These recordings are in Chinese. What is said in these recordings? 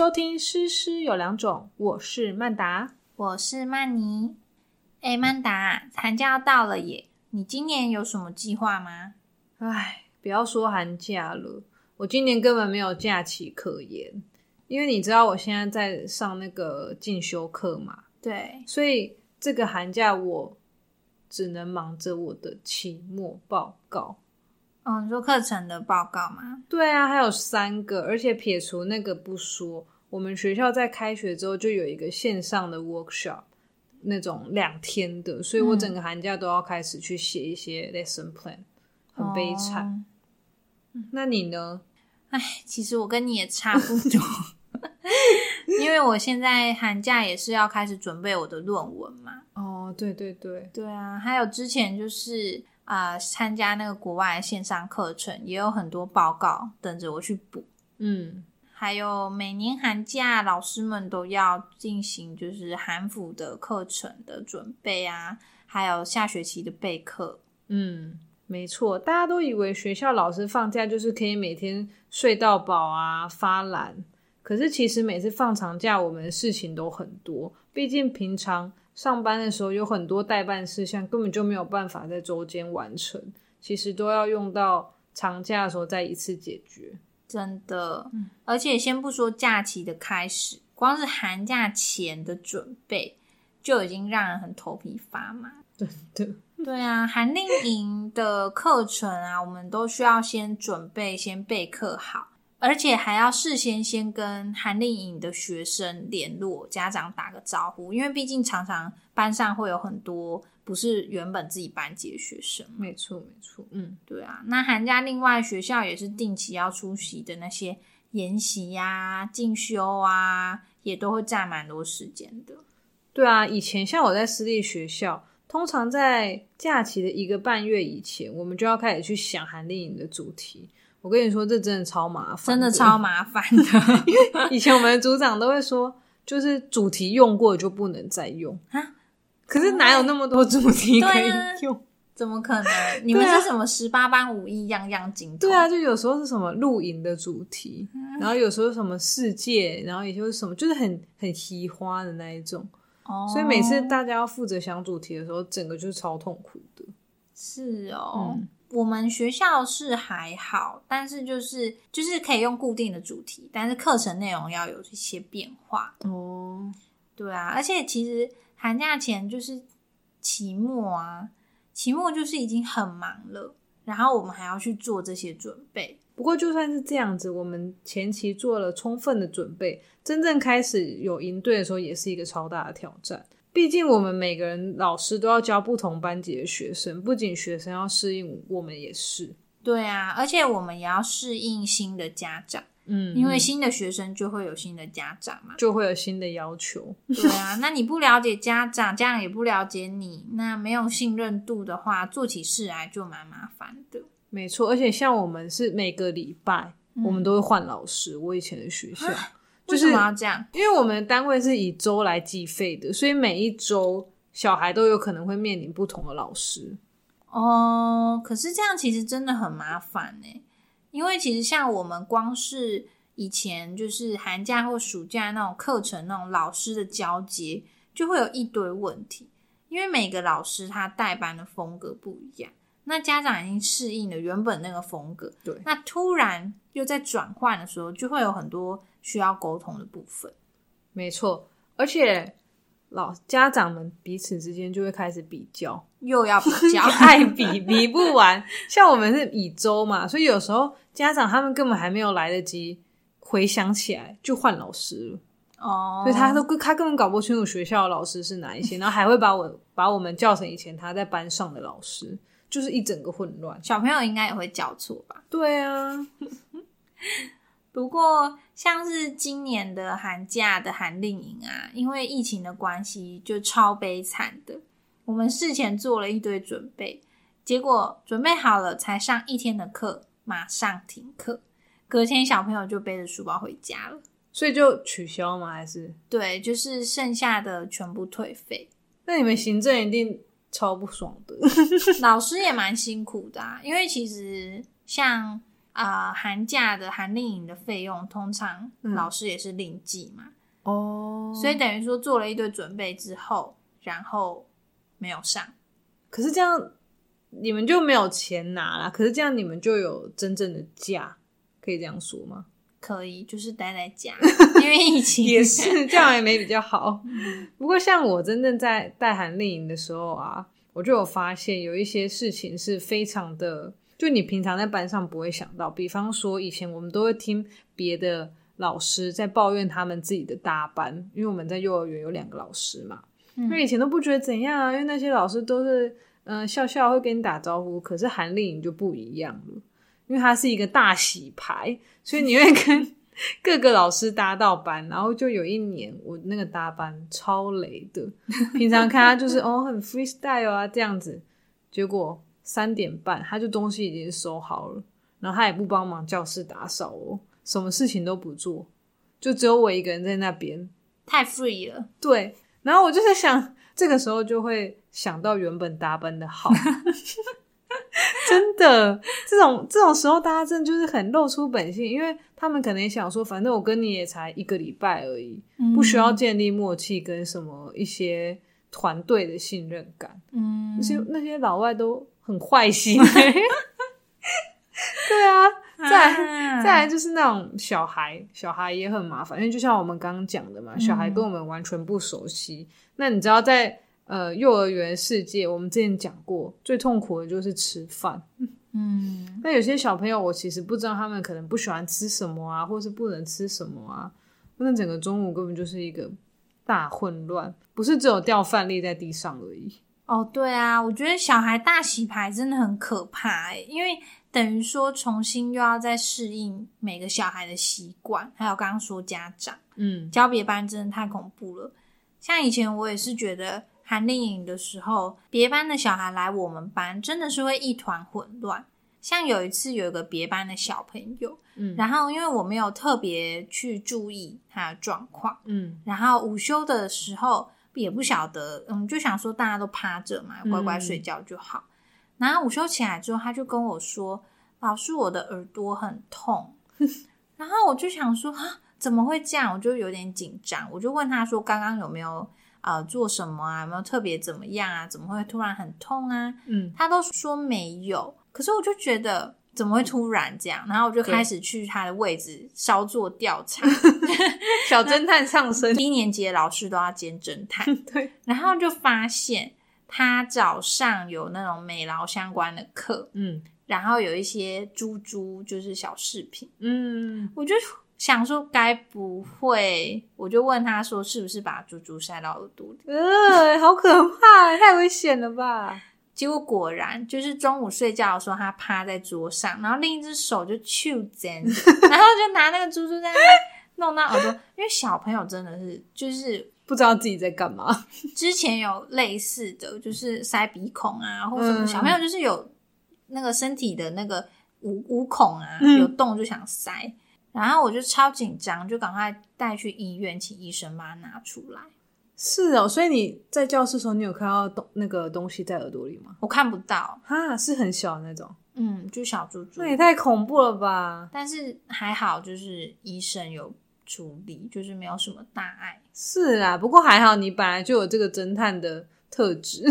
收听《诗诗有两种》，我是曼达，我是曼妮。哎，曼达，寒假要到了耶，你今年有什么计划吗？唉，不要说寒假了，我今年根本没有假期可言，因为你知道我现在在上那个进修课嘛，对，所以这个寒假我只能忙着我的期末报告。哦，你说课程的报告吗？对啊，还有三个，而且撇除那个不说，我们学校在开学之后就有一个线上的 workshop，那种两天的，所以我整个寒假都要开始去写一些 lesson plan，很悲惨。那你呢？哎，其实我跟你也差不多，因为我现在寒假也是要开始准备我的论文嘛。哦，对对对，对啊，还有之前就是。啊，参加那个国外的线上课程，也有很多报告等着我去补。嗯，还有每年寒假，老师们都要进行就是韩辅的课程的准备啊，还有下学期的备课。嗯，没错，大家都以为学校老师放假就是可以每天睡到饱啊，发懒。可是其实每次放长假，我们的事情都很多，毕竟平常。上班的时候有很多代办事项，根本就没有办法在周间完成，其实都要用到长假的时候再一次解决。真的，而且先不说假期的开始，光是寒假前的准备就已经让人很头皮发麻。真的，对啊，寒令营的课程啊，我们都需要先准备，先备课好。而且还要事先先跟寒令营的学生联络，家长打个招呼，因为毕竟常常班上会有很多不是原本自己班级的学生。没错，没错，嗯，对啊。那寒假另外学校也是定期要出席的那些研习呀、进修啊，也都会占蛮多时间的。对啊，以前像我在私立学校，通常在假期的一个半月以前，我们就要开始去想寒令营的主题。我跟你说，这真的超麻烦，真的超麻烦的。以前我们的组长都会说，就是主题用过就不能再用啊。可是哪有那么多主题可以用？怎么可能？你们是什么十八般武艺，样样精通？对啊，就有时候是什么露营的主题，然后有时候什么世界，然后也就是什么，就是很很奇花的那一种。哦，所以每次大家要负责想主题的时候，整个就是超痛苦的。是哦。我们学校是还好，但是就是就是可以用固定的主题，但是课程内容要有一些变化哦。对啊，而且其实寒假前就是期末啊，期末就是已经很忙了，然后我们还要去做这些准备。不过就算是这样子，我们前期做了充分的准备，真正开始有应对的时候，也是一个超大的挑战。毕竟我们每个人老师都要教不同班级的学生，不仅学生要适应，我们也是。对啊，而且我们也要适应新的家长，嗯，因为新的学生就会有新的家长嘛，就会有新的要求。对啊，那你不了解家长，家长也不了解你，那没有信任度的话，做起事来就蛮麻烦的。没错，而且像我们是每个礼拜我们都会换老师，我以前的学校。为什么要这样？因为我们的单位是以周来计费的，所以每一周小孩都有可能会面临不同的老师。哦，可是这样其实真的很麻烦呢。因为其实像我们光是以前就是寒假或暑假那种课程，那种老师的交接就会有一堆问题。因为每个老师他带班的风格不一样，那家长已经适应了原本那个风格，对，那突然又在转换的时候，就会有很多。需要沟通的部分，没错，而且老家长们彼此之间就会开始比较，又要比较，爱比比不完。像我们是以周嘛，所以有时候家长他们根本还没有来得及回想起来，就换老师了。哦，所以他都他根本搞不清楚学校的老师是哪一些，然后还会把我把我们叫成以前他在班上的老师，就是一整个混乱。小朋友应该也会叫错吧？对啊。不过，像是今年的寒假的寒令营啊，因为疫情的关系，就超悲惨的。我们事前做了一堆准备，结果准备好了才上一天的课，马上停课，隔天小朋友就背着书包回家了。所以就取消吗？还是对，就是剩下的全部退费。那你们行政一定超不爽的，老师也蛮辛苦的，啊，因为其实像。啊、寒假的寒令营的费用，通常嗯老师也是另计嘛，哦所以等于说做了一堆准备之后，然后没有上。可是这样你们就没有钱拿啦。可是这样你们就有真正的假，可以这样说吗？可以，就是待在家，因为疫情也是这样也没比较好。不过像我真正在带韩令营的时候啊，我就有发现有一些事情是非常的，就你平常在班上不会想到。比方说，以前我们都会听别的老师在抱怨他们自己的搭班，因为我们在幼儿园有两个老师嘛，嗯因为以前都不觉得怎样啊，因为那些老师都是嗯、呃笑笑会跟你打招呼，可是韩丽颖就不一样了。因为她是一个大洗牌，所以你会跟 各个老师搭到班。然后就有一年，我那个搭班超雷的，平常看他就是 哦很 freestyle 啊这样子，结果三点半他就东西已经收好了，然后他也不帮忙教室打扫哦，什么事情都不做，就只有我一个人在那边。太 free 了。对，然后我就在想，这个时候就会想到原本搭班的好。真的，这种这种时候，大家真的就是很露出本性，因为他们可能也想说，反正我跟你也才一个礼拜而已，不需要建立默契跟什么一些团队的信任感。嗯那些那些老外都很坏心、欸，对啊，再再来就是那种小孩，小孩也很麻烦，因为就像我们刚刚讲的嘛，小孩跟我们完全不熟悉。那你知道在呃幼儿园世界，我们之前讲过，最痛苦的就是吃饭。嗯 那有些小朋友，我其实不知道他们可能不喜欢吃什么啊，或是不能吃什么啊，那整个中午根本就是一个大混乱，不是只有掉饭粒在地上而已。哦，对啊，我觉得小孩大洗牌真的很可怕哎，因为等于说重新又要再适应每个小孩的习惯，还有刚刚说家长嗯教别班真的太恐怖了。像以前我也是觉得寒令营的时候，别班的小孩来我们班真的是会一团混乱。像有一次有一个别班的小朋友，嗯然后因为我没有特别去注意他的状况，嗯然后午休的时候也不晓得，嗯，就想说大家都趴着嘛，乖乖睡觉就好。然后午休起来之后，他就跟我说：“老师，我的耳朵很痛。”然后我就想说啊，怎么会这样？我就有点紧张，我就问他说：“刚刚有没有呃做什么啊？有没有特别怎么样啊？怎么会突然很痛啊？”嗯他都说没有，可是我就觉得怎么会突然这样？然后我就开始去他的位置稍作调查。小侦探上身，低年级的老师都要兼侦探，对，然后就发现他早上有那种美劳相关的课，嗯然后有一些猪猪就是小饰品，嗯，我就想说该不会，我就问他说是不是把猪猪塞到耳朵里？呃，好可怕，太危险了吧？结果果然就是中午睡觉的时候，他趴在桌上，然后另一只手就去针，然后就拿那个猪猪在那边弄到耳朵，因为小朋友真的是就是不知道自己在干嘛。之前有类似的，就是塞鼻孔啊，或什么嗯小朋友就是有那个身体的那个五五孔啊，嗯有洞就想塞，然后我就超紧张，就赶快带去医院，请医生把它拿出来。是哦，所以你在教室的时候，你有看到东那个东西在耳朵里吗？我看不到，哈，是很小的那种，嗯，就小猪猪那，也太恐怖了吧？但是还好，就是医生有处理，就是没有什么大碍。是啦，不过还好你本来就有这个侦探的特质，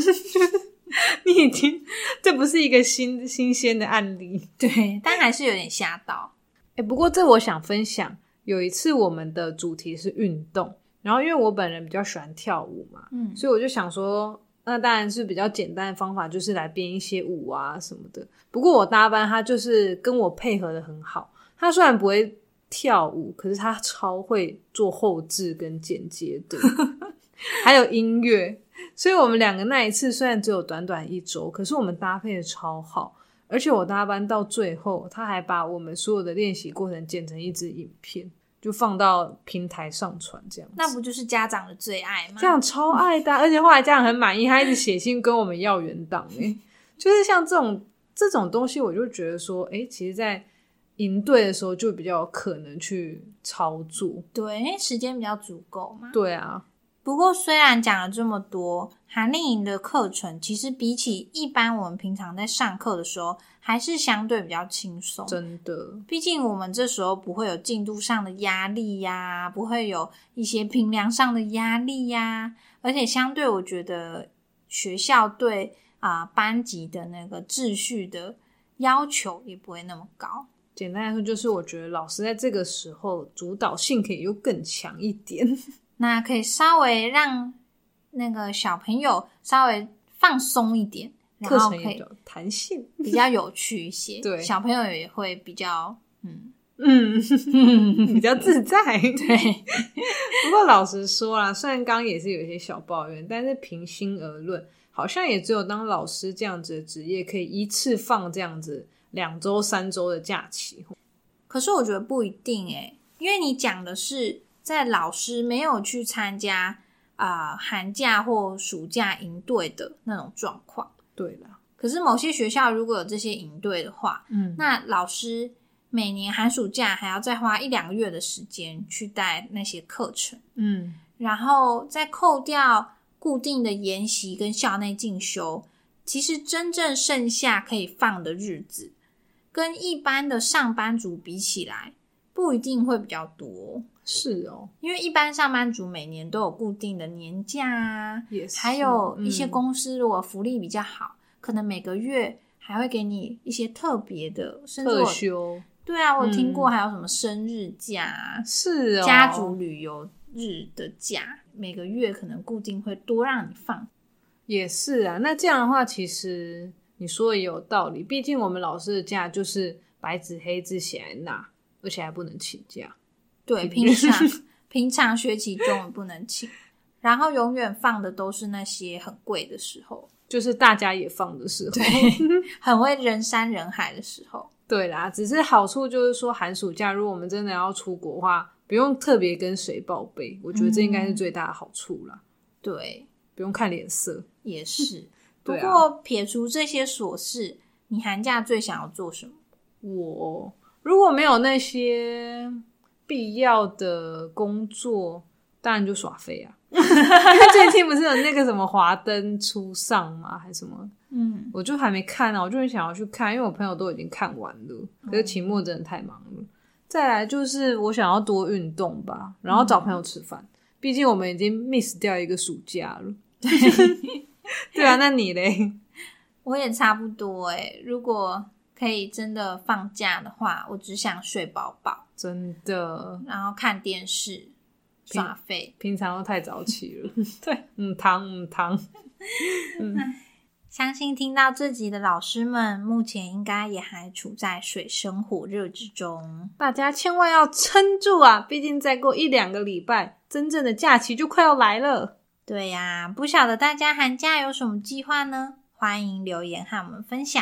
你已经这不是一个新新鲜的案例。对，但还是有点吓到。哎、不过这我想分享，有一次我们的主题是运动，然后因为我本人比较喜欢跳舞嘛，嗯所以我就想说，那当然是比较简单的方法，就是来编一些舞啊什么的。不过我搭班他就是跟我配合的很好，他虽然不会跳舞，可是他超会做后置跟剪接的，还有音乐。所以我们两个那一次虽然只有短短一周，可是我们搭配的超好。而且我搭班到最后，他还把我们所有的练习过程剪成一支影片，就放到平台上传，这样。那不就是家长的最爱吗？这样超爱的啊、而且后来家长很满意，他一直写信跟我们要原档哎，就是像这种这种东西，我就觉得说，哎、其实，在营队的时候就比较有可能去操作。对，因为时间比较足够嘛。对啊，不不过虽然讲了这么多，韩令营的课程其实比起一般我们平常在上课的时候，还是相对比较轻松。真的，毕竟我们这时候不会有进度上的压力呀，不会有一些评量上的压力呀，而且相对我觉得学校对啊、班级的那个秩序的要求也不会那么高。简单来说，就是我觉得老师在这个时候主导性可以又更强一点。那可以稍微让那个小朋友稍微放松一点，然课后可以弹性。比较有趣一些。对小朋友也会比较嗯，嗯，比较自在。对，不过老实说啦，虽然刚刚也是有一些小抱怨，但是平心而论，好像也只有当老师这样子的职业，可以一次放这样子两周、三周的假期。可是我觉得不一定诶，因为你讲的是在老师没有去参加啊、寒假或暑假营队的那种状况。对了，可是某些学校如果有这些营队的话，嗯，那老师每年寒暑假还要再花一两个月的时间去带那些课程。嗯，然后再扣掉固定的研习跟校内进修，其实真正剩下可以放的日子，跟一般的上班族比起来，不一定会比较多。是哦，因为一般上班族每年都有固定的年假啊，也是，还有一些嗯公司如果福利比较好，可能每个月还会给你一些特别的，甚至特我休，对啊，我有听过嗯还有什么生日假啊、是哦，家族旅游日的假，每个月可能固定会多让你放。也是啊。那这样的话，其实你说的也有道理，毕竟我们老师的假就是白纸黑字写在那，而且还不能请假。对，平常平常学期中也不能请，然后永远放的都是那些很贵的时候，就是大家也放的时候，很会人山人海的时候。对啦，只是好处就是说，寒暑假如果我们真的要出国的话，不用特别跟谁报备，我觉得这应该是最大的好处啦，对，不用看脸色。也是。不过撇除这些琐事，你寒假最想要做什么？我如果没有那些必要的工作，当然就耍废啊。因为最近不是有那个什么华灯初上吗？还是什么？嗯，我就还没看啊，我就很想要去看，因为我朋友都已经看完了。可是期末真的太忙了。再来就是我想要多运动吧，然后找朋友吃饭。毕竟我们已经 miss 掉一个暑假了。对啊，那你嘞？我也差不多诶、如果可以真的放假的话，我只想睡饱饱，真的，然后看电视、耍废。平常都太早起了。对，嗯，躺嗯汤。相信听到这集的老师们，目前应该也还处在水深火热之中。大家千万要撑住啊！毕竟再过一两个礼拜，真正的假期就快要来了。对呀、不晓得大家寒假有什么计划呢？欢迎留言和我们分享。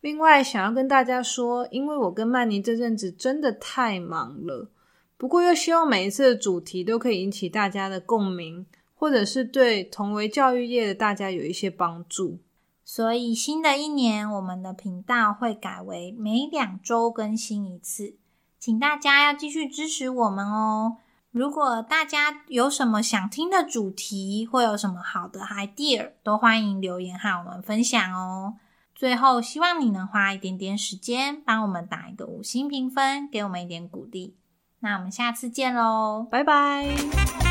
另外，想要跟大家说，因为我跟曼妮这阵子真的太忙了，不过又希望每一次的主题都可以引起大家的共鸣，或者是对同为教育业的大家有一些帮助。所以新的一年，我们的频道会改为每两周更新一次，请大家要继续支持我们哦。如果大家有什么想听的主题，或有什么好的 idea，都欢迎留言和我们分享哦。最后，希望你能花一点点时间帮我们打一个五星评分，给我们一点鼓励。那我们下次见喽，拜拜。